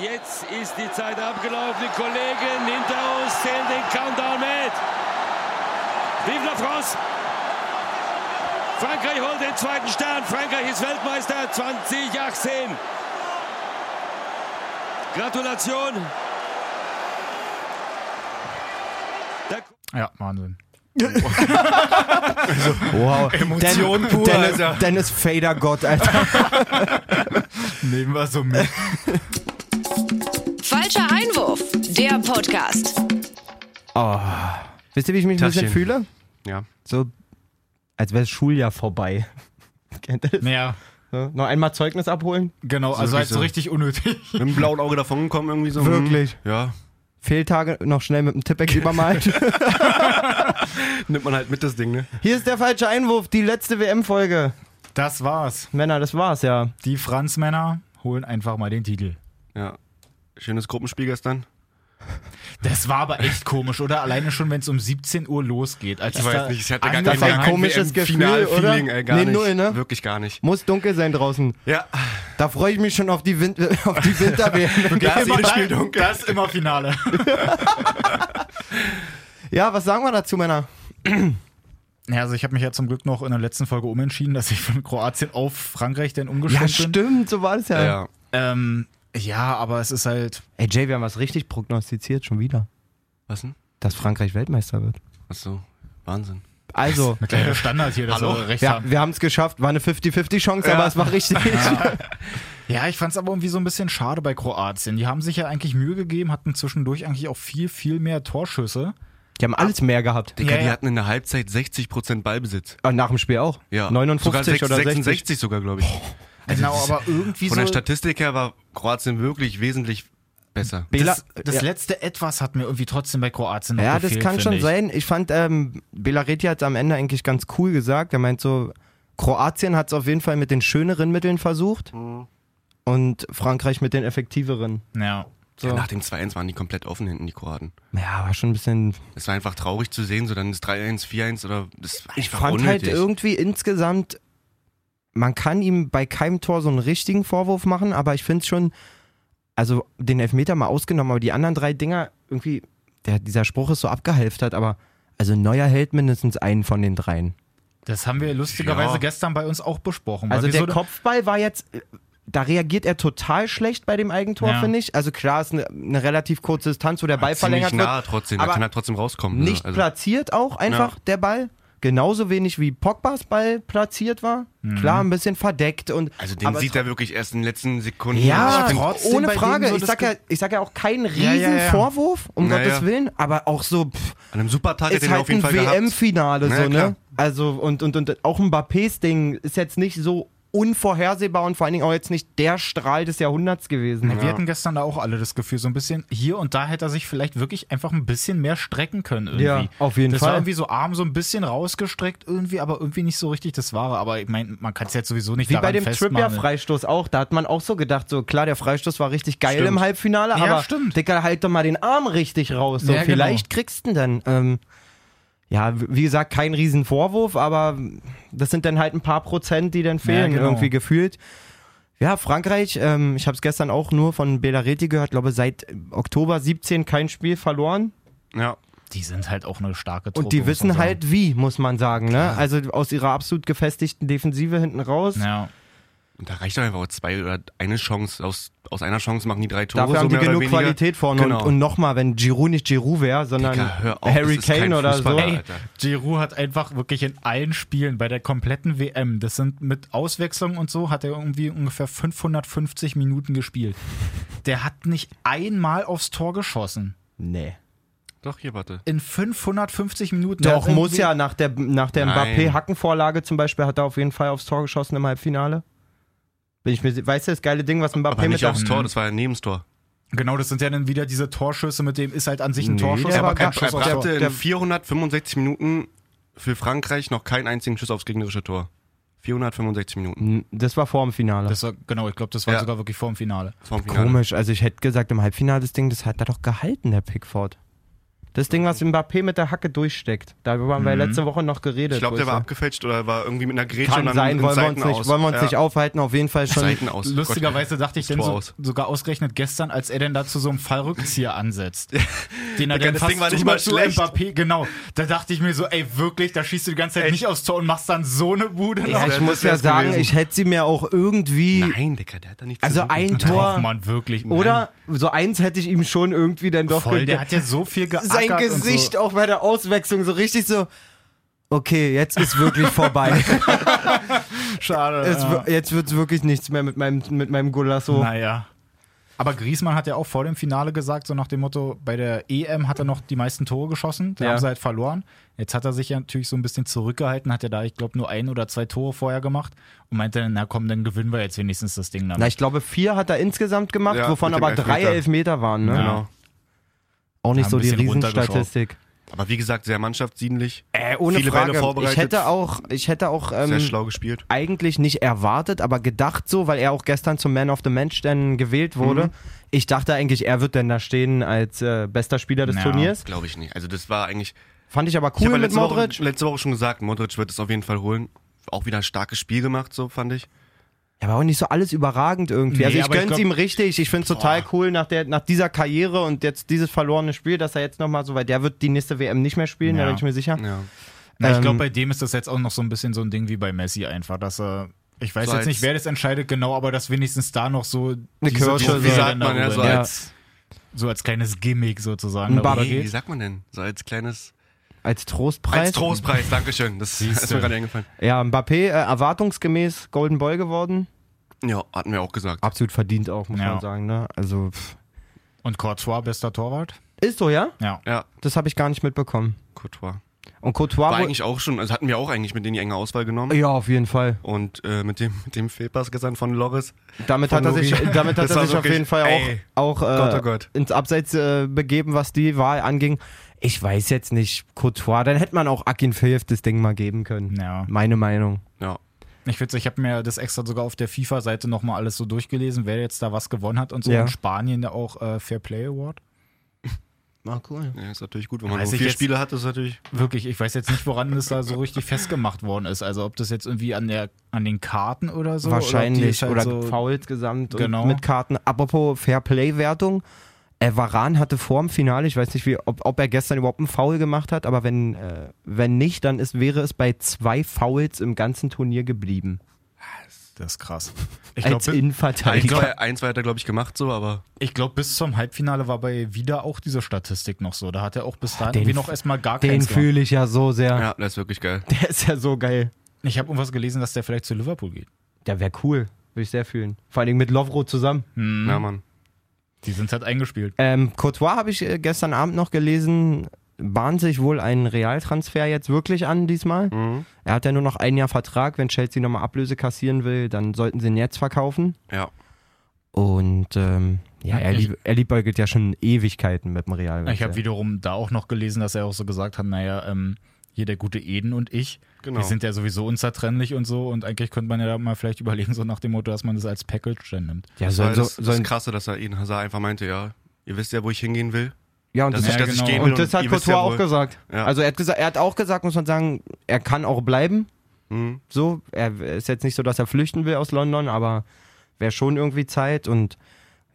Jetzt ist die Zeit abgelaufen. Die Kollegen hinter uns zählen den Countdown mit. Vive la France! Frankreich holt den zweiten Stern. Frankreich ist Weltmeister 2018. Gratulation. Ja, Wahnsinn. Wow. Emotion Den- pur, Dennis, Alter. Dennis Fader Gott, Alter. Nehmen wir so mit. Der Podcast. Oh. Wisst ihr, wie ich mich ein bisschen fühle? Ja. So, als wäre das Schuljahr vorbei. Kennt ihr das? Ja, So, noch einmal Zeugnis abholen? genau. So Also halt wirklich so richtig unnötig. Mit dem blauen Auge davon gekommen irgendwie so. Wirklich? hm, Ja. Fehltage noch schnell mit dem Tippex übermalt. Nimmt man halt mit das Ding, ne? Hier ist der falsche Einwurf, die letzte WM-Folge. Das war's. Männer, das war's ja. Die Franzmänner holen einfach mal den Titel. Ja. Schönes Gruppenspiel gestern. Das war aber echt komisch, oder? Alleine schon, wenn es um 17 Uhr losgeht. Als Ich es weiß da nicht, ich hatte gar Das kein, war ein komisches Gefühl, WM-Final-Feeling, oder? ey, gar Nee, nicht. null, ne? Wirklich gar nicht. Muss dunkel sein draußen. Ja. Da freue ich mich schon auf die, Win auf die Winter-WM. Da ist immer, Spiel dunkel. das ist immer Finale. ja, was sagen wir dazu, Männer? Ja, also ich habe mich ja zum Glück noch in der letzten Folge umentschieden, dass ich von Kroatien auf Frankreich denn Ja, umgeschwenkt bin. stimmt, so war das ja. Ja. Ähm, ja, aber es ist halt. Ey, Jay, wir haben was richtig prognostiziert, schon wieder. Was denn? Dass Frankreich Weltmeister wird. Achso. Wahnsinn. Also, Mit kleiner Standard hier, dass Hallo? wir recht wir, haben. wir haben es geschafft. War eine 50-50-Chance, Ja. aber es war richtig. Ja, ich fand es aber irgendwie so ein bisschen schade bei Kroatien. Die haben sich ja eigentlich Mühe gegeben, hatten zwischendurch eigentlich auch viel, viel mehr Torschüsse. Die haben alles mehr gehabt. Digga, Ja, die ja. hatten in der Halbzeit 60% Ballbesitz. Und nach dem Spiel auch. Ja. 59 sogar sech- oder 60. 66 sogar, glaube ich. Genau, aber irgendwie Von so. der Statistik her war Kroatien wirklich wesentlich besser. Bela, das das ja. letzte Etwas hat mir irgendwie trotzdem bei Kroatien noch Ja, das gefehlt, kann finde schon ich. sein. Ich fand, ähm, Belareti hat es am Ende eigentlich ganz cool gesagt. Er meint so, Kroatien hat es auf jeden Fall mit den schöneren Mitteln versucht und Frankreich mit den effektiveren. Ja. So. Ja, nach dem 2-1 waren die komplett offen hinten, die Kroaten. Ja, war schon ein bisschen. Es war einfach traurig zu sehen, so dann ist 3-1, 4-1 oder das war Ich fand unnötig. halt irgendwie insgesamt, man kann ihm bei keinem Tor so einen richtigen Vorwurf machen, aber ich finde es schon, also den Elfmeter mal ausgenommen, aber die anderen drei Dinger irgendwie, der, dieser Spruch ist so abgehalftert, aber also Neuer hält mindestens einen von den dreien. Das haben wir lustigerweise Ja. gestern bei uns auch besprochen. Also der so- Kopfball war jetzt, da reagiert er total schlecht bei dem Eigentor, Ja. finde ich. Also klar, ist eine, eine relativ kurze Distanz, wo der Ball Ziemlich verlängert nah wird. trotzdem, aber da kann er trotzdem rauskommen. Nicht ne? also, platziert auch einfach der Ball. Genauso wenig wie Pogbas Ball platziert war. Klar, ein bisschen verdeckt und. also den sieht er wirklich erst in den letzten Sekunden. Ja, ohne Frage. so ich, sag ja, ich sag ja auch keinen riesen Ja, ja, ja. Vorwurf, um Na Gottes. Willen, aber auch so, pff, an einem Supertag hätte ist er halt auf jeden ein. WM-Finale, Na so, ne? klar. Also, und, und, und auch Mbappés Ding ist jetzt nicht so unvorhersehbar und vor allen Dingen auch jetzt nicht der Strahl des Jahrhunderts gewesen. Wir hatten gestern da auch alle das Gefühl, so ein bisschen hier und da hätte er sich vielleicht wirklich einfach ein bisschen mehr strecken können irgendwie. Ja, auf jeden das Fall. war irgendwie so Arm so ein bisschen rausgestreckt irgendwie, aber irgendwie nicht so richtig das Wahre. Aber ich meine, man kann es jetzt sowieso nicht Wie bei dem. Trippier-Freistoß auch. Da hat man auch so gedacht, so klar, der Freistoß war richtig geil Stimmt. im Halbfinale, Ja, aber stimmt. Dicker, halt doch mal den Arm richtig raus. So, Ja, genau. vielleicht kriegst du ihn dann. Ähm, ja, wie gesagt, kein Riesenvorwurf, aber das sind dann halt ein paar Prozent, die dann fehlen, genau. irgendwie gefühlt. Ja, Frankreich, ähm, ich habe es gestern auch nur von Belareti gehört, glaube seit Oktober 17 kein Spiel verloren. Ja. Die sind halt auch eine starke Truppe. Und die wissen halt wie, muss man sagen. Ne? Also aus ihrer absolut gefestigten Defensive hinten raus. Ja. Und da reicht doch einfach auch zwei oder eine Chance. Aus, aus einer Chance machen die drei Tore. Dafür so haben die mehr oder genug. Qualität vorne. Genau. Und, und nochmal, wenn Giroud nicht Giroud wäre, sondern Digga, auf, Harry Kane oder so. Ey. Giroud hat einfach wirklich in allen Spielen bei der kompletten WM, das sind mit Auswechslung und so, hat er irgendwie ungefähr 550 Minuten gespielt. Der hat nicht einmal aufs Tor geschossen. Nee. Doch, hier, warte. In 550 Minuten. Doch, muss ja nach der, nach der. Mbappé-Hackenvorlage zum Beispiel, hat er auf jeden Fall aufs Tor geschossen im Halbfinale. Bin ich mir, weißt du, das geile Ding, was Mbappé Aber mit nicht der aufs Tor, das war ja neben das Tor. Genau, das sind ja dann wieder diese Torschüsse, mit dem ist halt an sich ein Nee, Torschuss, der aber kein Schuss Er brachte in der- 465 Minuten für Frankreich noch keinen einzigen Schuss aufs gegnerische Tor. 465 Minuten. Das war vor dem Finale. Das war, genau, ich glaube, das war Ja. sogar wirklich vor dem Finale. Vorm Finale. Komisch, also ich hätte gesagt, im Halbfinale das Ding, das hat er doch gehalten, der Pickford. Das Ding, was Mbappé mit der Hacke durchsteckt. Darüber haben wir Mhm. letzte Woche noch geredet. Ich glaube, der war abgefälscht oder war irgendwie mit einer Grätsche Kann und dann sein, in wollen wir uns nicht, aus. wollen wir uns ja. nicht aufhalten. Auf jeden Fall schon. Seiten aus. Lustigerweise dachte ich dann so, aus. sogar ausgerechnet gestern, als er denn da zu so einem Fallrückzieher ansetzt. Den er dann das fast Ding war nicht mal schlecht. Mbappé, genau. Da dachte ich mir so, ey, wirklich, da schießt du die ganze Zeit nicht aufs Tor und machst dann so eine Bude Ja, noch. ich das muss ja sagen, gewesen. ich hätte sie mir auch irgendwie. Nein, Digga, der hat da nichts Also ein Tor. Mann, wirklich. Oder so eins hätte ich ihm schon irgendwie dann doch Voll, der hat ja so viel geackert Sein Gesicht so. auch bei der Auswechslung so richtig so. Okay, jetzt ist wirklich vorbei. Schade. es, ja. Jetzt wird es wirklich nichts mehr mit meinem, mit meinem Golasso. Naja. Aber Griezmann hat ja auch vor dem Finale gesagt, so nach dem Motto, bei der EM hat er noch die meisten Tore geschossen, da Ja. haben sie halt verloren. Jetzt hat er sich ja natürlich so ein bisschen zurückgehalten, hat ja da, ich glaube, nur ein oder zwei Tore vorher gemacht und meinte dann, na komm, dann gewinnen wir jetzt wenigstens das Ding damit. Na, ich glaube, vier hat er insgesamt gemacht, Ja, wovon aber drei Elfmeter. Elfmeter waren. Ne? Ja. Genau. Auch nicht so die Riesenstatistik. Aber wie gesagt, sehr mannschaftsdienlich. Äh, ohne Viele Frage. Bälle vorbereitet. Ich hätte auch, ich hätte auch Sehr ähm, schlau gespielt. eigentlich nicht erwartet, aber gedacht so, weil er auch gestern zum Man of the Match dann gewählt wurde. Mhm. Ich dachte eigentlich, er wird denn da stehen als äh, bester Spieler des Ja. Turniers. Glaube ich nicht. Also das war eigentlich. Fand ich aber Ich cool ja mit letzte Woche, Modric. letzte Woche schon gesagt, Modric wird es auf jeden Fall holen. Auch wieder ein starkes Spiel gemacht, so fand ich. Ja, aber auch nicht so alles überragend irgendwie. Nee, also ich aber ich gönn's glaub- ihm richtig. Ich finde es total cool nach, der, nach dieser Karriere und jetzt dieses verlorene Spiel, dass er jetzt nochmal so, weil der wird die nächste WM nicht mehr spielen, Ja. da bin ich mir sicher. Ja. Na, ich ähm, glaube, bei dem ist das jetzt auch noch so ein bisschen so ein Ding wie bei Messi einfach, dass er, ich weiß So jetzt nicht, wer das entscheidet genau, aber dass wenigstens da noch so Eine Kirsche, Wie so. sagt man ja, so Ja. als, so als kleines Gimmick sozusagen Ein nee, wie sagt man denn? So als kleines. Als Trostpreis. Als Trostpreis, Dankeschön. Das ist Siehste. mir gerade eingefallen. Ja, Mbappé äh, erwartungsgemäß Golden Boy geworden. Ja, hatten wir auch gesagt. Absolut verdient auch, muss Ja. man sagen. Ne? Also pff. Und Courtois, bester Torwart? ist so, ja? Ja. Ja, Das habe ich gar nicht mitbekommen. Courtois. Und Courtois War eigentlich auch schon, also hatten wir auch eigentlich mit denen die enge Auswahl genommen. ja, auf jeden Fall. Und äh, mit dem, mit dem Fehlpass gestern von Loris. Damit Von hat er sich, damit hat Das er sich auf jeden Fall ey. auch, auch äh, Gott, oh Gott. ins Abseits äh, begeben, was die Wahl anging. Ich weiß jetzt nicht, Courtois, dann hätte man auch Akin Feev das Ding mal geben können. Ja. Meine Meinung. Ja. Ich würde ich habe mir das extra sogar auf der FIFA-Seite nochmal alles so durchgelesen, wer jetzt da was gewonnen hat und so. Ja. In Spanien ja auch äh, Fair Play Award. Ah, cool. ja, ist natürlich gut. Wenn man Weiß so vier jetzt- Spiele hat, ist natürlich. Wirklich, ich weiß jetzt nicht, woran das da so richtig festgemacht worden ist. Also ob das jetzt irgendwie an der an den Karten oder so. Wahrscheinlich. Oder, die Oder, halt so, Fouls gesamt Genau. und mit Karten. Apropos Fair-Play-Wertung. Äh, Varan hatte vor dem Finale, ich weiß nicht, wie, ob, ob er gestern überhaupt einen Foul gemacht hat, aber wenn, äh, wenn nicht, dann ist, wäre es bei zwei Fouls im ganzen Turnier geblieben. Das ist krass. Ich als glaube, Eins, Innenverteidiger. zwei, eins zwei hat er, glaube ich, gemacht, so, aber ich glaub, bis zum Halbfinale war bei wieder auch diese Statistik noch so. Da hat er auch bis dahin den noch erstmal gar Den keins gemacht. fühle ich ja so sehr. ja, das ist wirklich geil. Der ist ja so geil. Ich habe irgendwas gelesen, dass der vielleicht zu Liverpool geht. Der wäre cool. Würde ich sehr fühlen. Vor allen Dingen mit Lovro zusammen. Hm. Ja, Mann. Die sind halt eingespielt. Ähm, Courtois habe ich äh, gestern Abend noch gelesen, bahnt sich wohl einen Realtransfer jetzt wirklich an diesmal. Mhm. Er hat ja nur noch ein Jahr Vertrag. Wenn Chelsea nochmal Ablöse kassieren will, dann sollten sie ihn jetzt verkaufen. Ja. Und ähm, ja, er, Ich- lieb, er liebäugelt ja schon Ewigkeiten mit dem Real. Ich habe wiederum da auch noch gelesen, dass er auch so gesagt hat, naja, ähm, hier der gute Eden und ich, Genau. die sind ja sowieso unzertrennlich und so und eigentlich könnte man ja da mal vielleicht überlegen, so nach dem Motto, dass man das als Package dann nimmt. ja, Das, sollen war so, das, das sollen, Krasse, dass er Eden Hazard einfach meinte, ja, ihr wisst ja, wo ich hingehen will. Ja, und das, ich, Ja, genau. gehen will. und das hat Courtois ja auch gesagt. Ja. Also er hat, gesagt, er hat auch gesagt, muss man sagen, er kann auch bleiben. Mhm. So, er ist jetzt nicht so, dass er flüchten will aus London, aber wäre schon irgendwie Zeit und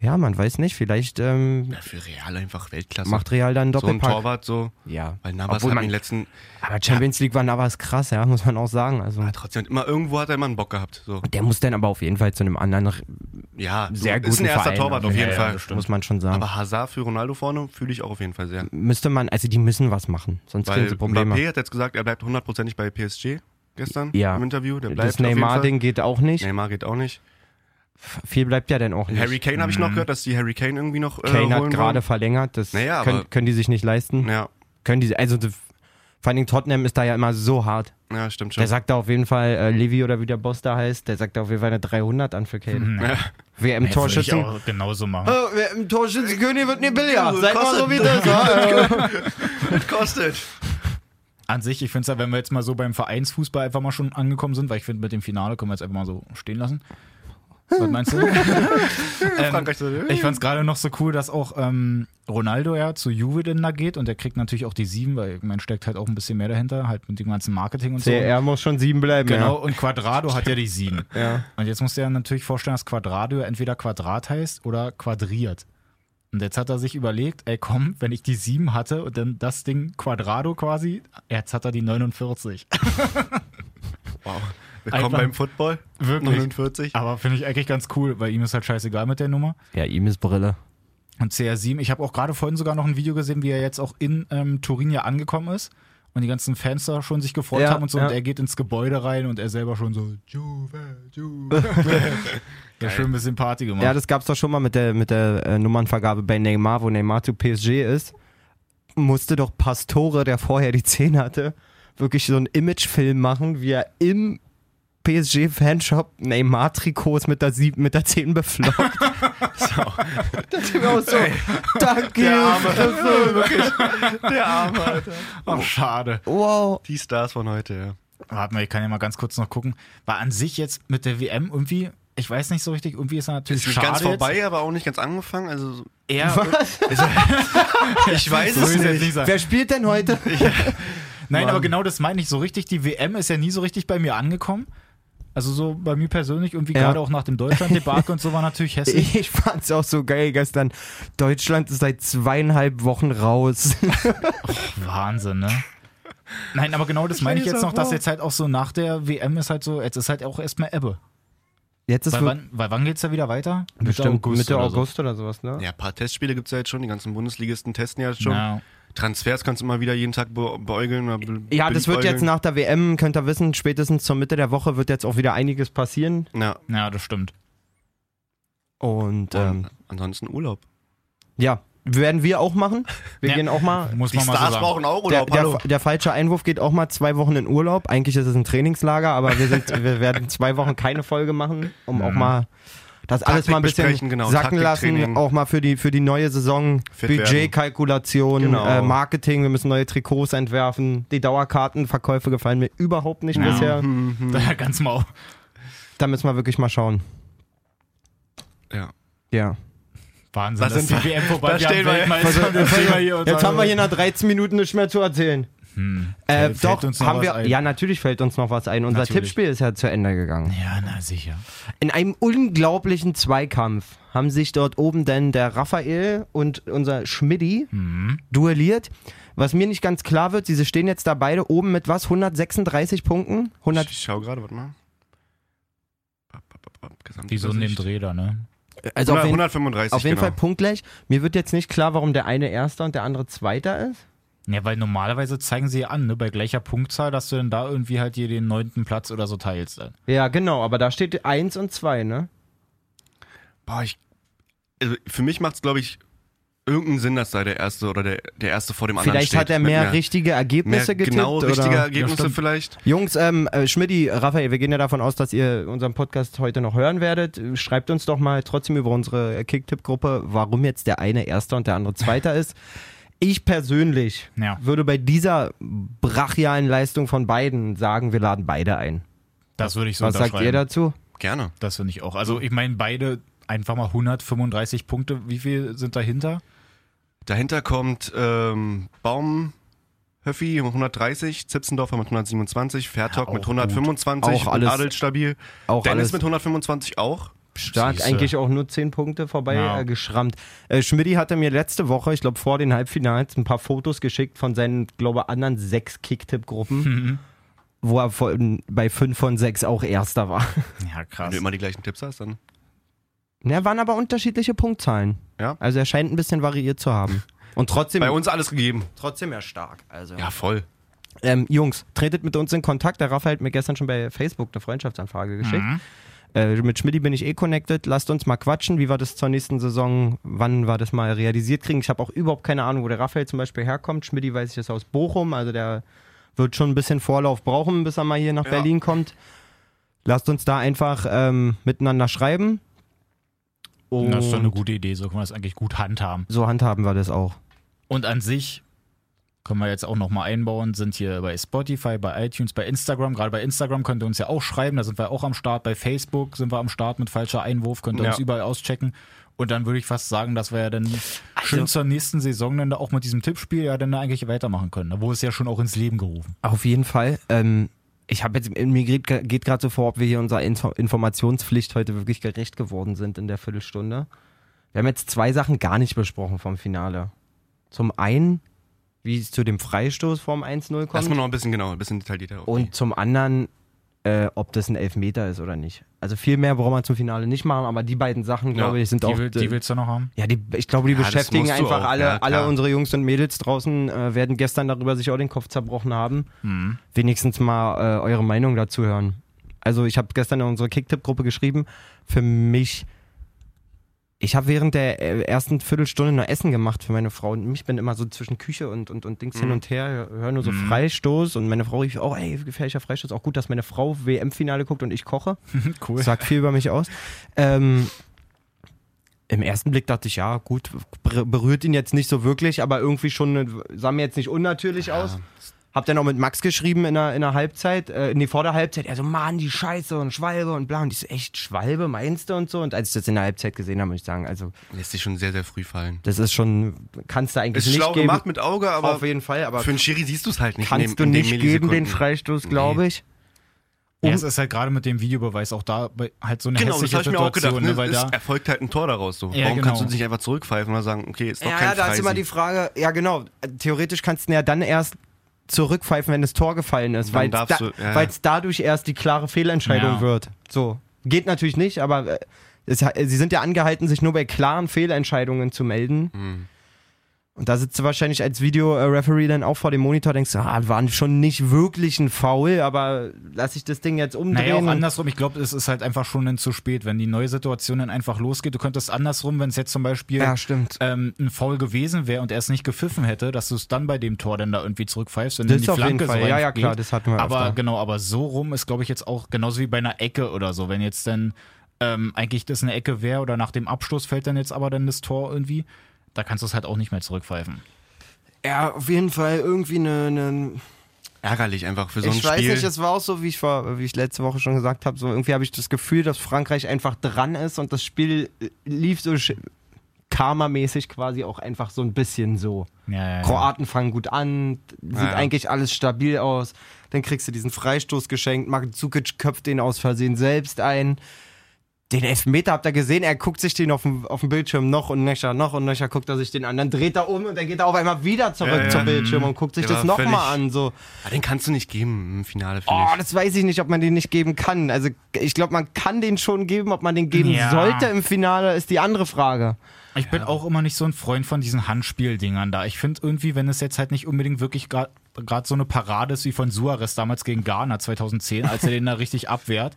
ja, man weiß nicht, vielleicht ähm, Ja, für Real einfach Weltklasse. macht Real dann einen so ein. Torwart so. ja, Weil Navas Obwohl hat man- den letzten, aber Champions League war Navas krass, ja, muss man auch sagen. Also aber trotzdem, immer irgendwo hat er immer einen Bock gehabt. So. der muss dann aber auf jeden Fall zu einem anderen Ja, sehr so, guten ist ein erster Verein, Torwart auf ja, jeden ja, Fall. stimmt. muss man schon sagen. Aber Hazard für Ronaldo vorne fühle ich auch auf jeden Fall sehr. Müsste man, also die müssen was machen, sonst kriegen sie Probleme. Mbappé hat jetzt gesagt, er bleibt hundertprozentig bei PSG gestern Ja. im Interview. Der bleibt Das. Neymar-Ding geht auch nicht. Neymar geht auch nicht. Viel bleibt ja dann auch nicht. Harry Kane habe ich noch gehört, dass die Harry Kane irgendwie noch äh, Kane hat gerade verlängert, das Naja, können, aber- können die sich nicht leisten. Ja, Können die, also vor allen Dingen Tottenham ist da ja immer so hart. ja, stimmt schon. Der sagt da auf jeden Fall, äh, Levi oder wie der Boss da heißt, der sagt da auf jeden Fall eine 300 an für Kane. Ja. Wer im Nee, würde ich auch genauso machen. Oh, wer im Torschützenkönig wird billiger. Ja, Seid mal so wie das. ja. das kostet. An sich, ich finde es ja, wenn wir jetzt mal so beim Vereinsfußball einfach mal schon angekommen sind, weil ich finde, mit dem Finale können wir jetzt einfach mal so stehen lassen. Was meinst du? ähm, äh. ich fand es gerade noch so cool, dass auch ähm, Ronaldo ja zu Juve denn da geht und der kriegt natürlich auch die sieben, weil man steckt halt auch ein bisschen mehr dahinter, halt mit dem ganzen Marketing und so. CR muss schon sieben bleiben. Genau, und Quadrado hat ja die sieben. Ja. Und jetzt musst du ja natürlich vorstellen, dass Quadrado entweder Quadrat heißt oder quadriert. Und jetzt hat er sich überlegt, ey komm, wenn ich die 7 hatte und dann das Ding Quadrado quasi, jetzt hat er die 49. Wow. Willkommen Einfach- beim Football. Wirklich. 49. Aber finde ich eigentlich ganz cool, weil ihm ist halt scheißegal mit der Nummer. Ja, ihm ist Brille. Und CR7, ich habe auch gerade vorhin sogar noch ein Video gesehen, wie er jetzt auch in ähm, Turin ja angekommen ist. Und die ganzen Fans da schon sich gefreut Ja, haben und so. ja. Und er geht ins Gebäude rein und er selber schon so, Juve, Juve. ja, schön ein bisschen Party gemacht. Ja, das gab's doch schon mal mit der, mit der äh, Nummernvergabe bei Neymar, wo Neymar zu PSG ist. Musste doch Pastore, der vorher die 10 hatte, wirklich so einen Imagefilm machen, wie er im PSG-Fanshop Neymar-Trikots mit der, Sieb mit der 10 beflockt. Das ist auch so, danke. Der Arme. Wirklich. Der Arme, Alter. Ach, schade. Wow. Die Stars von heute, ja. Warte mal, ich kann ja mal ganz kurz noch gucken. War an sich jetzt mit der WM irgendwie, ich weiß nicht so richtig, irgendwie ist er natürlich Ist nicht ganz vorbei, aber auch nicht ganz angefangen. Also Jetzt. Er, ich weiß so es ist jetzt nicht. Wer spielt denn heute? Nein, aber genau das meine ich so richtig. Die WM ist ja nie so richtig bei mir angekommen. Also so bei mir persönlich, irgendwie Ja. gerade auch nach dem Deutschland-Debakel und so war natürlich hässlich. Ich fand's auch so geil gestern. Deutschland ist seit zweieinhalb Wochen raus. Wahnsinn, ne? Nein, aber genau das meine ich jetzt noch, dass jetzt halt auch so nach der WM ist halt so, jetzt ist halt auch erstmal Ebbe. Jetzt ist Weil wann, weil wann geht's da wieder weiter? bestimmt Mitte oder so. August oder sowas, ne? Ja, ein paar Testspiele gibt es ja jetzt schon. Die ganzen Bundesligisten testen ja jetzt schon. Ja. Transfers kannst du immer wieder jeden Tag be beäugeln. Oder be Ja, das wird jetzt nach der WM, könnt ihr wissen, spätestens zur Mitte der Woche wird jetzt auch wieder einiges passieren. Ja, ja, das stimmt. Und ähm, und ansonsten Urlaub. ja, werden wir auch machen. Wir Ja. gehen auch mal. Muss Die man mal so Stars sagen. brauchen auch Der, Urlaub, hallo. der, der falsche Einwurf geht auch mal zwei Wochen in Urlaub. Eigentlich ist es ein Trainingslager, aber wir, sind, wir werden zwei Wochen keine Folge machen, um auch mal das alles Taktik mal ein bisschen genau, sacken lassen. Auch mal für die, für die neue Saison. Budgetkalkulation, Genau. äh, Marketing. Wir müssen neue Trikots entwerfen. Die Dauerkartenverkäufe gefallen mir überhaupt nicht Ja. bisher. Da ganz mau. Da müssen wir wirklich mal schauen. Ja. Ja. Wahnsinn, Was dass sind die WM vorbei und jetzt hier und Jetzt haben wir hier nach 13 Minuten nichts mehr zu erzählen. Hm. Äh, Fällt- fällt doch, uns noch haben wir. ein? Ja, natürlich fällt uns noch was ein. Unser Natürlich. Tippspiel ist ja zu Ende gegangen. Ja, na sicher. In einem unglaublichen Zweikampf haben sich dort oben denn der Raphael und unser Schmidti Hm. duelliert. Was mir nicht ganz klar wird, sie stehen jetzt da beide oben mit was? 136 Punkten? 100, Ich schau gerade, warte mal. Die so in dem Gesamtübersicht. Dreh da, ne? Also auf jeden, 135, auf jeden genau. Fall punktgleich. Mir wird jetzt nicht klar, warum der eine Erster und der andere Zweiter ist. Ja, weil normalerweise zeigen sie ja an, ne, bei gleicher Punktzahl, dass du dann da irgendwie halt dir den neunten Platz oder so teilst. Dann. Ja, genau, aber da steht 1 und 2, ne? Boah, ich. Also für mich macht es, glaube ich, irgendeinen Sinn, dass da der Erste oder der, der Erste vor dem anderen Vielleicht steht. hat er mehr mehr, richtige mehr Ergebnisse getippt. genau richtige oder? Ergebnisse stimmt. vielleicht. Jungs, ähm, äh, Schmidti, Raphael, wir gehen ja davon aus, dass ihr unseren Podcast heute noch hören werdet. Schreibt uns doch mal trotzdem über unsere Kicktipp-Gruppe, warum jetzt der eine Erster und der andere Zweiter ist. Ich persönlich Ja. würde bei dieser brachialen Leistung von beiden sagen, wir laden beide ein. Das würde ich so Was sagt ihr dazu? Gerne. Das finde ich auch. Also ich meine, beide einfach mal 135 Punkte. Wie viel sind dahinter? Dahinter kommt ähm, Baum. Höffi mit 130, Zipsendorfer mit 127, Fertok Ja, mit auch 125 Auch und alles- Adel stabil. Auch Dennis alles mit 125 auch. stark, Siehste. eigentlich auch nur 10 Punkte vorbei Ja. äh, geschrammt. Äh, Schmidti hatte mir letzte Woche, ich glaube vor den Halbfinals, ein paar Fotos geschickt von seinen, glaube anderen sechs Kicktipp-Gruppen, Mhm. wo er von, bei fünf von sechs auch Erster war. Ja, Wenn krass. du immer die gleichen Tipps hast, dann. Ja, waren aber unterschiedliche Punktzahlen. Ja. Also er scheint ein bisschen variiert zu haben. Und trotzdem, Bei uns alles gegeben. trotzdem ja stark. Also. Ja, voll. Ähm, Jungs, tretet mit uns in Kontakt. Der Raphael hat mir gestern schon bei Facebook eine Freundschaftsanfrage geschickt. Mhm. Äh, mit Schmidti bin ich eh connected. Lasst uns mal quatschen, wie wir das zur nächsten Saison, wann wir das mal realisiert kriegen. Ich habe auch überhaupt keine Ahnung, wo der Raphael zum Beispiel herkommt. Schmidti weiß ich ist aus Bochum, also der wird schon ein bisschen Vorlauf brauchen, bis er mal hier nach Ja. Berlin kommt. Lasst uns da einfach ähm, miteinander schreiben. Und Das ist doch eine gute Idee. So kann man das eigentlich gut handhaben. so handhaben wir das auch. Und an sich, können wir jetzt auch nochmal einbauen, sind hier bei Spotify, bei iTunes, bei Instagram. Gerade bei Instagram könnt ihr uns ja auch schreiben, da sind wir auch am Start. Bei Facebook sind wir am Start mit falscher Einwurf, könnt ihr Ja. uns überall auschecken. Und dann würde ich fast sagen, dass wir ja dann schön zur nächsten Saison dann da auch mit diesem Tippspiel ja dann da eigentlich weitermachen können. Da wurde es ja schon auch ins Leben gerufen. Auf jeden Fall. Ähm, ich habe jetzt, mir geht, gerade so vor, ob wir hier unserer Info Informationspflicht heute wirklich gerecht geworden sind in der Viertelstunde. Wir haben jetzt zwei Sachen gar nicht besprochen vom Finale. Zum einen, wie es zu dem Freistoß vorm 1-0 Lass kommt. mal noch ein bisschen genauer, ein bisschen detaillierter. die- Und zum anderen, äh, ob das ein Elfmeter ist oder nicht. Also viel mehr brauchen wir zum Finale nicht machen, aber die beiden Sachen, glaube ich, sind Die, auch. will, die willst du noch haben? ja, die, ich glaube, die Ja, beschäftigen einfach auch, alle, ja, alle unsere Jungs und Mädels draußen, äh, werden gestern darüber sich auch den Kopf zerbrochen haben. Mhm. Wenigstens mal äh, eure Meinung dazu hören. Also ich habe gestern in unsere Kicktipp-Gruppe geschrieben, für mich, ich habe während der äh, ersten Viertelstunde nur Essen gemacht für meine Frau und ich bin immer so zwischen Küche und, und, und Dings hin und her, höre nur so Mhm. Freistoß und meine Frau rief, oh ey, gefährlicher Freistoß, auch gut, dass meine Frau WM-Finale guckt und ich koche. Cool. Das sagt viel über mich aus. Ähm, Im ersten Blick dachte ich, ja, gut, ber- berührt ihn jetzt nicht so wirklich, aber irgendwie schon, äh, sah mir jetzt nicht unnatürlich aus. Hab dann auch mit Max geschrieben in der, in der Halbzeit, äh, nee, vor der Halbzeit. Er so, Mann, die Scheiße und Schwalbe und bla. Und ich so, echt, Schwalbe meinst du und so? Und als ich das in der Halbzeit gesehen habe, muss ich sagen, also, Lässt sich schon sehr, sehr früh fallen. das ist schon, kannst du eigentlich Ist nicht schlau geben. gemacht mit Auge, aber auf jeden Fall, aber für einen Schiri siehst du es halt nicht. kannst in dem, du in den nicht geben, den. Freistoß, glaube ich. Ja, Um- es ist halt gerade mit dem Videobeweis auch da halt so eine Genau, das hässliche habe ich mir auch Situation, gedacht. Ne? ne, weil es da erfolgt halt ein Tor daraus. So. Ja, Warum genau. kannst du nicht einfach zurückpfeifen oder sagen, okay, ist doch Ja, kein ja, da ist immer die Frage, ja genau, theoretisch kannst du ja dann erst zurückpfeifen, wenn das Tor gefallen ist, weil es da, ja, dadurch erst die klare Fehlentscheidung Ja. wird. So, geht natürlich nicht, aber äh, es, sie sind ja angehalten, sich nur bei klaren Fehlentscheidungen zu melden. Hm. Und da sitzt du wahrscheinlich als Video-Referee dann auch vor dem Monitor, denkst, ah, waren schon nicht wirklich ein Foul, aber lass ich das Ding jetzt umdrehen. Naja, auch andersrum. Ich glaube, es ist halt einfach schon dann zu spät, wenn die neue Situation dann einfach losgeht. Du könntest andersrum, wenn es jetzt zum Beispiel ja, ähm, ein Foul gewesen wäre und er es nicht gepfiffen hätte, dass du es dann bei dem Tor dann da irgendwie zurückpfeifst und Das in die ist auf jeden Flanke Fall. so Ja, ja, klar, das hatten wir Aber öfter. genau, aber so rum ist, glaube ich, jetzt auch genauso wie bei einer Ecke oder so. Wenn jetzt dann ähm, eigentlich das eine Ecke wäre oder nach dem Abschluss fällt dann jetzt aber dann das Tor irgendwie, da kannst du es halt auch nicht mehr zurückpfeifen. Ja, auf jeden Fall irgendwie eine, eine Ärgerlich einfach für so ein ich weiß Spiel. nicht, es war auch so, wie ich, vor, wie ich letzte Woche schon gesagt habe, so irgendwie habe ich das Gefühl, dass Frankreich einfach dran ist und das Spiel lief so karmamäßig quasi auch einfach so ein bisschen so. Ja, ja, ja. Kroaten fangen gut an, sieht Ja, ja. eigentlich alles stabil aus. Dann kriegst du diesen Freistoß geschenkt, Mandzukic köpft den aus Versehen selbst ein. Den Elfmeter habt ihr gesehen, er guckt sich den auf dem, auf dem Bildschirm noch und nöcher, noch und nöcher, guckt er sich den an, dann dreht er um und dann geht er auf einmal wieder zurück Ja, ja. zum Bildschirm und guckt sich das nochmal an. So. Ah, den kannst du nicht geben im Finale, finde Oh, ich. das weiß ich nicht, ob man den nicht geben kann. Also ich glaube, man kann den schon geben, ob man den geben Ja. sollte im Finale, ist die andere Frage. Ich bin auch immer nicht so ein Freund von diesen Handspieldingern da. Ich finde irgendwie, wenn es jetzt halt nicht unbedingt wirklich gerade so eine Parade ist wie von Suarez damals gegen Ghana 2010, als er den da richtig abwehrt.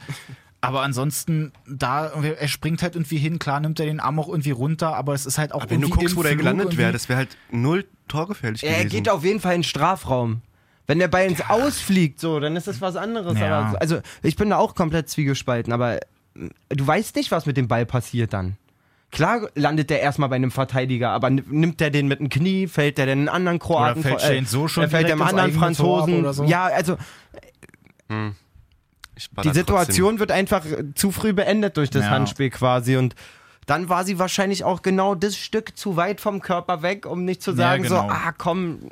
Aber ansonsten, da, er springt halt irgendwie hin, klar nimmt er den Arm auch irgendwie runter, aber es ist halt auch Aber wenn du irgendwie guckst, wo der gelandet irgendwie- wäre, das wäre halt null torgefährlich gewesen. Er geht auf jeden Fall in den Strafraum. Wenn der Ball ins Ausfliegt, so, dann ist das was anderes. Ja. Aber, also ich bin da auch komplett zwiegespalten, aber du weißt nicht, was mit dem Ball passiert dann. Klar landet der erstmal bei einem Verteidiger, aber nimmt der den mit dem Knie, fällt der den einen anderen Kroaten Oder fällt äh, den so schon fällt dem anderen Franzosen. oder so? Ja, also war die Situation wird einfach äh, zu früh beendet durch das Ja. Handspiel quasi und dann war sie wahrscheinlich auch genau das Stück zu weit vom Körper weg, um nicht zu Ja, sagen genau. so, ah komm,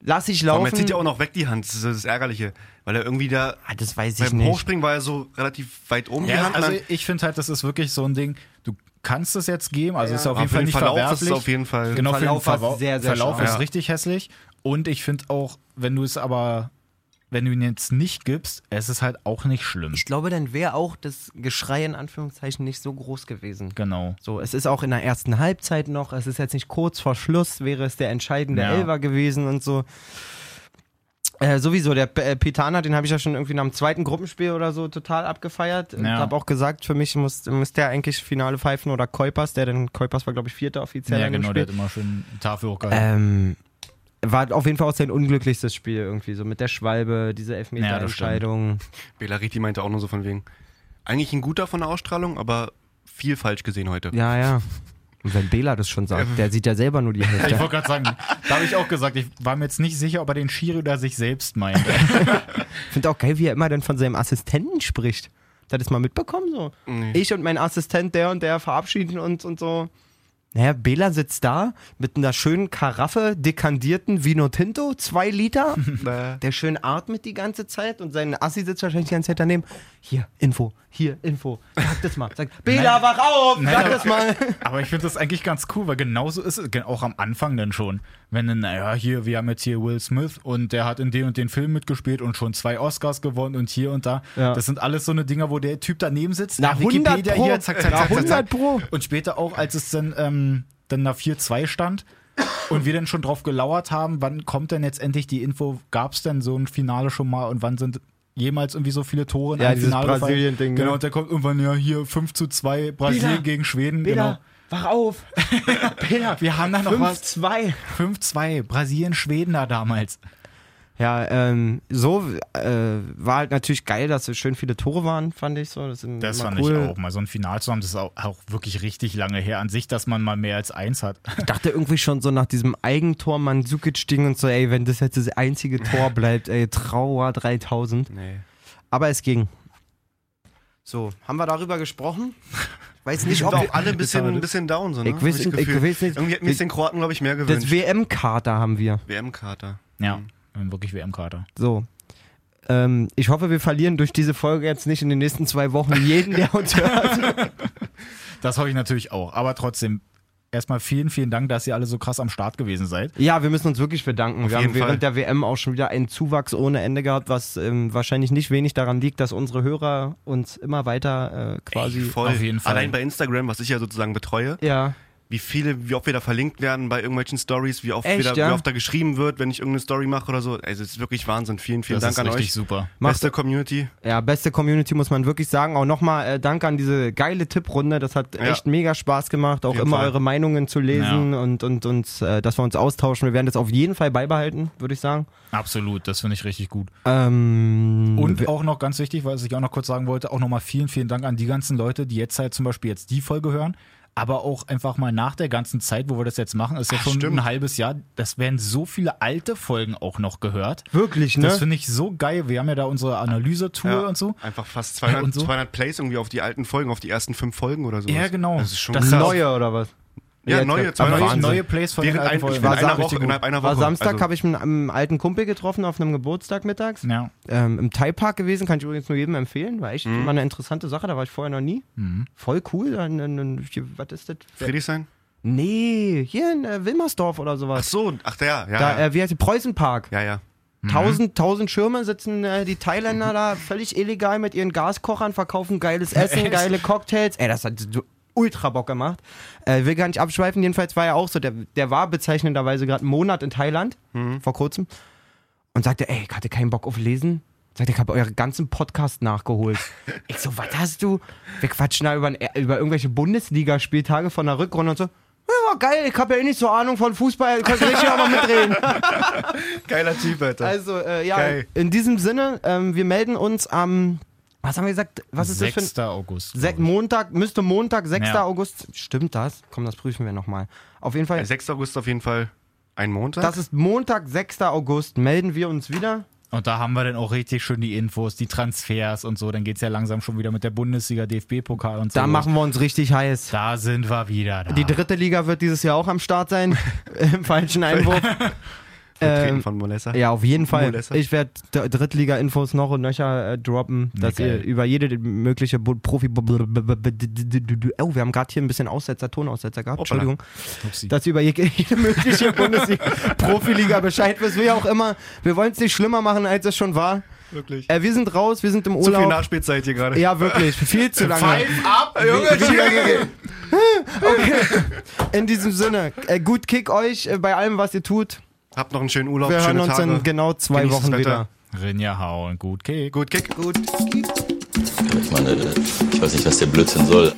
lass ich Trotzdem. Aber laufen. er zieht ja auch noch weg die Hand, das ist das Ärgerliche. Weil er irgendwie da, ah, das weiß ich beim nicht. Hochspringen war er so relativ weit oben die Ja, Hand. also dann- ich finde halt, das ist wirklich so ein Ding, du kannst es jetzt geben, also ist auf Aber jeden Fall nicht Verlauf verwerflich. ist auf jeden Fall. genau, Verlauf Verlauf, sehr, sehr Verlauf ist Ja. richtig hässlich. Und ich finde auch, wenn du es aber, wenn du ihn jetzt nicht gibst, es ist halt auch nicht schlimm. Ich glaube, dann wäre auch das Geschrei in Anführungszeichen nicht so groß gewesen. Genau. So, es ist auch in der ersten Halbzeit noch, es ist jetzt nicht kurz vor Schluss, wäre es der entscheidende Ja. Elfer gewesen und so. Äh, sowieso, der äh, Pitana, den habe ich ja schon irgendwie nach dem zweiten Gruppenspiel oder so total abgefeiert. Und Ja. habe auch gesagt, für mich muss, muss der eigentlich Finale pfeifen oder Kuipers, der denn, Kuipers war glaube ich vierter offiziell Ja, genau, der Spiel. hat immer schön Tafel hochgehalten. Ähm, war auf jeden Fall auch sein unglücklichstes Spiel irgendwie, so mit der Schwalbe, diese Elfmeter-Entscheidung. Belariti meinte auch nur so von wegen, eigentlich ein guter von der Ausstrahlung, aber viel falsch gesehen heute. Ja, ja. Und wenn Bela das schon sagt, der sieht ja selber nur die Ich Hälfte. wollte gerade sagen, da habe ich auch gesagt, ich war mir jetzt nicht sicher, ob er den Schiri oder sich selbst meint. Ich finde auch geil, wie er immer dann von seinem Assistenten spricht. Hat er das mal mitbekommen? So? Nee. Ich und mein Assistent, der und der verabschieden uns und so. Naja, Bela sitzt da mit einer schönen Karaffe dekandierten Vino Tinto, zwei Liter. der schön atmet die ganze Zeit und sein Assi sitzt wahrscheinlich die ganze Zeit daneben. Hier, Info, hier, Info. Sag das mal. Sag, Bela, wach auf! Sag das mal. Aber ich finde das eigentlich ganz cool, weil genauso ist es, auch am Anfang dann schon. Wenn dann, naja, hier, wir haben jetzt hier Will Smith und der hat in den und den Film mitgespielt und schon zwei Oscars gewonnen und hier und da. Ja. Das sind alles so eine Dinger, wo der Typ daneben sitzt. Na, nach Wikipedia 100 Pro. hier, zack, zack, zack, zack, 100 zack. Pro. Und später auch, als es dann, ähm, dann nach 4-2 stand und wir dann schon drauf gelauert haben, wann kommt denn jetzt endlich die Info, gab es denn so ein Finale schon mal und wann sind jemals irgendwie so viele Tore in Ja, einem Finale gefallen? Brasilien-Ding, Genau, ne? und der kommt irgendwann, ja, hier 5 zu 2, Brasilien Bela, gegen Schweden, Bela, genau. wach auf. Bela, Wir haben da noch was. 5-2. 5-2, Brasilien, Schweden da damals. Ja, ähm, so äh, war halt natürlich geil, dass so schön viele Tore waren, fand ich so. Das, Das fand cool. ich auch. Mal so ein Final zu haben, das ist auch, auch wirklich richtig lange her an sich, dass man mal mehr als eins hat. Ich dachte irgendwie schon so nach diesem Eigentor Mandzukic-Ding und so, ey, wenn das jetzt das einzige Tor bleibt, ey, Trauer 3000. Nee. Aber es ging. So, haben wir darüber gesprochen? Weiß nicht, Sind ob wir wir, auch alle ein bisschen, ein bisschen down, so, ne? Ich Hab weiß- das ich Gefühl. weiß nicht. Irgendwie hätten wir es den Kroaten, glaube ich, mehr das gewünscht. WM-Kater haben wir. WM-Kater. Ja, wir haben wirklich WM-Kater. So. Ähm, ich hoffe, wir verlieren durch diese Folge jetzt nicht in den nächsten zwei Wochen jeden, der uns hört. Das hoffe ich natürlich auch. Aber trotzdem, erstmal vielen, vielen Dank, dass ihr alle so krass am Start gewesen seid. Ja, wir müssen uns wirklich bedanken. Auf wir haben Fall. während der WM auch schon wieder einen Zuwachs ohne Ende gehabt, was ähm, wahrscheinlich nicht wenig daran liegt, dass unsere Hörer uns immer weiter äh, quasi. Voll. auf jeden Fall. Allein bei Instagram, was ich ja sozusagen betreue, ja. Wie viele, wie oft wir da verlinkt werden bei irgendwelchen Stories, wie oft, Echt, wieder, ja? wie oft da geschrieben wird, wenn ich irgendeine Story mache oder so. Also es ist wirklich Wahnsinn. Vielen, vielen das Dank ist an richtig euch. super. Beste Community. Ja, beste Community muss man wirklich sagen. Auch nochmal äh, Dank an diese geile Tipprunde. Das hat Ja. echt mega Spaß gemacht, auch immer Fall. eure Meinungen zu lesen und, und, und äh, dass wir uns austauschen. Wir werden das auf jeden Fall beibehalten, würde ich sagen. Absolut, das finde ich richtig gut. Ähm, Und auch noch ganz wichtig, was ich auch noch kurz sagen wollte, auch nochmal vielen, vielen Dank an die ganzen Leute, die jetzt halt zum Beispiel jetzt die Folge hören, aber auch einfach mal nach der ganzen Zeit, wo wir das jetzt machen, ist ja Ach, schon stimmt. ein halbes Jahr, das werden so viele alte Folgen auch noch gehört. wirklich, ne? Das finde ich so geil. Wir haben ja da unsere Analyse-Tour Ja, und so. Einfach fast 200, Und so. 200 Plays irgendwie auf die alten Folgen, auf die ersten fünf Folgen oder so. Ja, genau. Das ist schon Das krass. Neue oder was? Ja, Jetzt- neue, 200 Neue, neue Plays von den Während alten ein, Folgen. in einer War Woche, innerhalb einer Woche. War Samstag, Also, habe ich einen, einen alten Kumpel getroffen auf einem Geburtstag mittags. Ja. Ähm, Im Thai-Park gewesen, kann ich übrigens nur jedem empfehlen. War echt mal eine interessante Sache, da war ich vorher noch nie. Voll cool. Dann, dann, dann, hier, was ist das? Friedrichshain? Nee, hier in äh, Wilmersdorf oder Ach sowas. so, ach ja, ja. Da, ja. äh, wie heißt die? Preußenpark. ja, ja. Tausend, tausend Schirme sitzen äh, die Thailänder da völlig illegal mit ihren Gaskochern, verkaufen geiles Essen, geile Cocktails. Ey, das hat ultra Bock gemacht. Äh, will gar nicht abschweifen, jedenfalls war er auch so. Der, der war bezeichnenderweise gerade einen Monat in Thailand, vor kurzem. Und sagte, ey, ich hatte keinen Bock auf Lesen. Sagte, ich habe euren ganzen Podcast nachgeholt. ich so, was hast du? Wir quatschen da über, über irgendwelche Bundesligaspieltage von der Rückrunde und so. Ja, geil, ich habe ja eh nicht so Ahnung von Fußball, könnt richtig aber mitreden. Geiler Typ, Alter. Also, äh, ja, Geil. in diesem Sinne, ähm, wir melden uns am, was haben wir gesagt, was ist 6. das für ein, August. Ich. Montag, müsste Montag, 6. Ja. August, stimmt das? Komm, das prüfen wir nochmal. Auf jeden Fall, 6. August auf jeden Fall ein Montag. das ist Montag, 6. August, melden wir uns wieder. Und da haben wir dann auch richtig schön die Infos, die Transfers und so. Dann geht es ja langsam schon wieder mit der Bundesliga, DFB-Pokal und so. Da machen wir uns richtig heiß. Da sind wir wieder da. Die dritte Liga wird dieses Jahr auch am Start sein, im falschen Einwurf. Vertreten ähm, von Molessa. Ja, auf jeden Fall. Molessa. Ich werde Drittliga-Infos noch und nöcher äh, droppen, dass ihr über jede mögliche Profi... Oh, wir haben gerade hier ein bisschen Aussetzer, Tonaussetzer gehabt, Hoppala. Entschuldigung. Upsi. Dass ihr über jede, mögliche Bundesliga, Profiliga Bescheid wisst, wie auch immer. Wir wollen es nicht schlimmer machen, als es schon war. Wirklich. Äh, wir sind raus, wir sind im Zu viel Urlaub. Nachspielzeit hier gerade. Ja, wirklich, viel zu lange. ab, Junge, okay. In diesem Sinne, äh, gut Kick euch äh, bei allem, was ihr tut. Habt noch einen schönen Urlaub, Wir hören uns Tage. in genau zwei Genießt Wochen wieder. Rinja hauen, gut Kick. Gut, Kick. Gut. Ich meine, ich weiß nicht, was der Blödsinn soll.